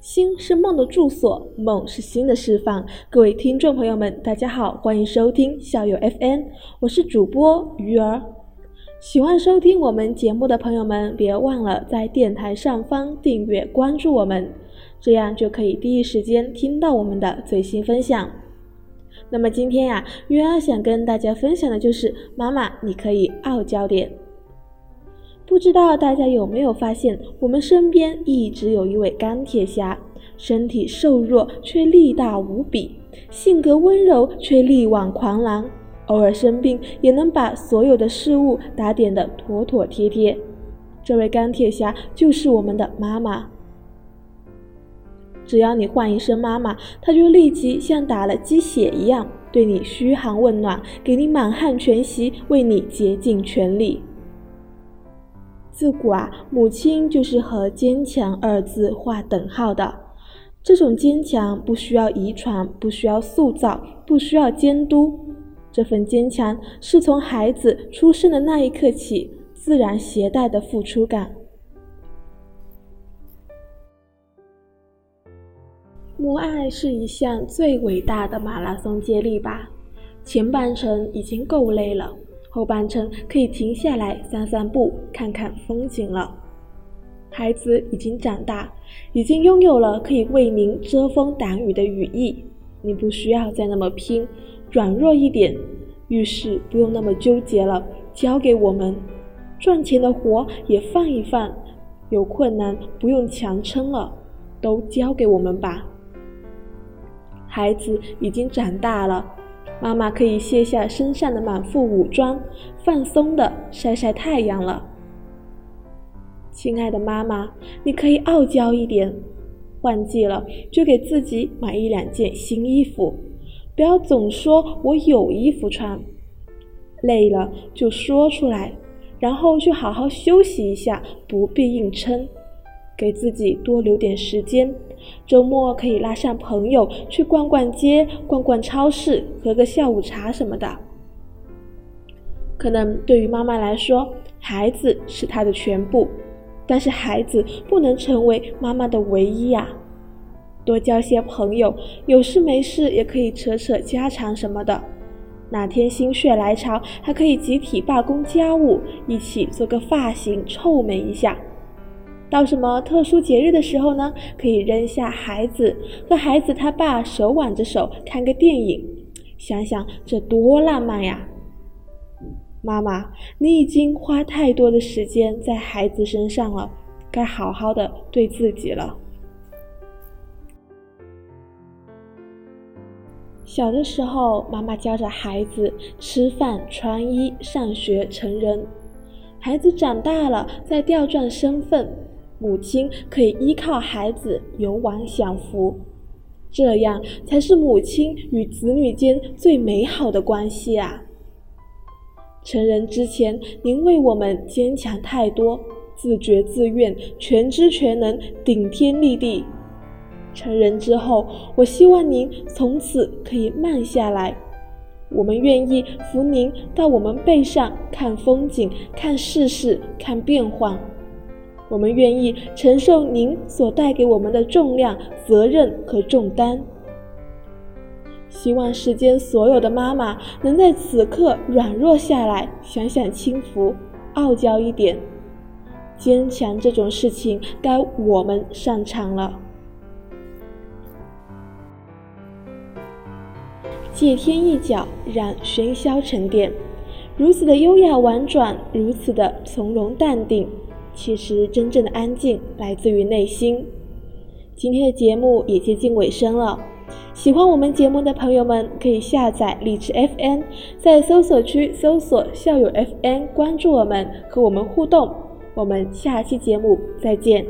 心是梦的住所，梦是心的释放。各位听众朋友们，大家好，欢迎收听校友 FM，我是主播鱼儿。喜欢收听我们节目的朋友们，别忘了在电台上方订阅关注我们，这样就可以第一时间听到我们的最新分享。那么今天呀，鱼儿想跟大家分享的就是妈妈，你可以傲娇点。不知道大家有没有发现，我们身边一直有一位钢铁侠，身体瘦弱却力大无比，性格温柔却力挽狂澜，偶尔生病也能把所有的事物打点得妥妥帖帖。这位钢铁侠就是我们的妈妈。只要你唤一声妈妈，她就立即像打了鸡血一样，对你嘘寒问暖，给你满汉全席，为你竭尽全力。自古啊，母亲就是和坚强二字划等号的。这种坚强不需要遗传，不需要塑造，不需要监督。这份坚强是从孩子出生的那一刻起自然携带的付出感。母爱是一项最伟大的马拉松接力吧？前半程已经够累了。后半程可以停下来散散步，看看风景了。孩子已经长大，已经拥有了可以为您遮风挡雨的羽翼。你不需要再那么拼，软弱一点，遇事不用那么纠结了，交给我们。赚钱的活也放一放，有困难不用强撑了，都交给我们吧。孩子已经长大了。妈妈可以卸下身上的满副武装，放松的晒晒太阳了。亲爱的妈妈，你可以傲娇一点，换季了就给自己买一两件新衣服，不要总说我有衣服穿。累了就说出来，然后去好好休息一下，不必硬撑，给自己多留点时间。周末可以拉上朋友去逛逛街、逛逛超市、喝个下午茶什么的。可能对于妈妈来说，孩子是她的全部，但是孩子不能成为妈妈的唯一呀。多交些朋友，有事没事也可以扯扯家常什么的。哪天心血来潮，还可以集体罢工家务，一起做个发型，臭美一下。到什么特殊节日的时候呢？可以扔下孩子，和孩子他爸手挽着手看个电影，想想这多浪漫呀！妈妈，你已经花太多的时间在孩子身上了，该好好的对自己了。小的时候，妈妈教着孩子吃饭、穿衣、上学、成人；孩子长大了，再调转身份。母亲可以依靠孩子游玩享福，这样才是母亲与子女间最美好的关系啊！成人之前，您为我们坚强太多，自觉自愿，全知全能，顶天立地；成人之后，我希望您从此可以慢下来，我们愿意扶您到我们背上看风景，看世事，看变幻。我们愿意承受您所带给我们的重量、责任和重担。希望世间所有的妈妈能在此刻软弱下来，想想轻浮，傲娇一点。坚强这种事情，该我们上场了。借天一角，让喧嚣沉淀。如此的优雅婉转，如此的从容淡定。其实，真正的安静来自于内心。今天的节目也接近尾声了，喜欢我们节目的朋友们可以下载荔枝 FN，在搜索区搜索“校友 FN”，关注我们，和我们互动。我们下期节目再见。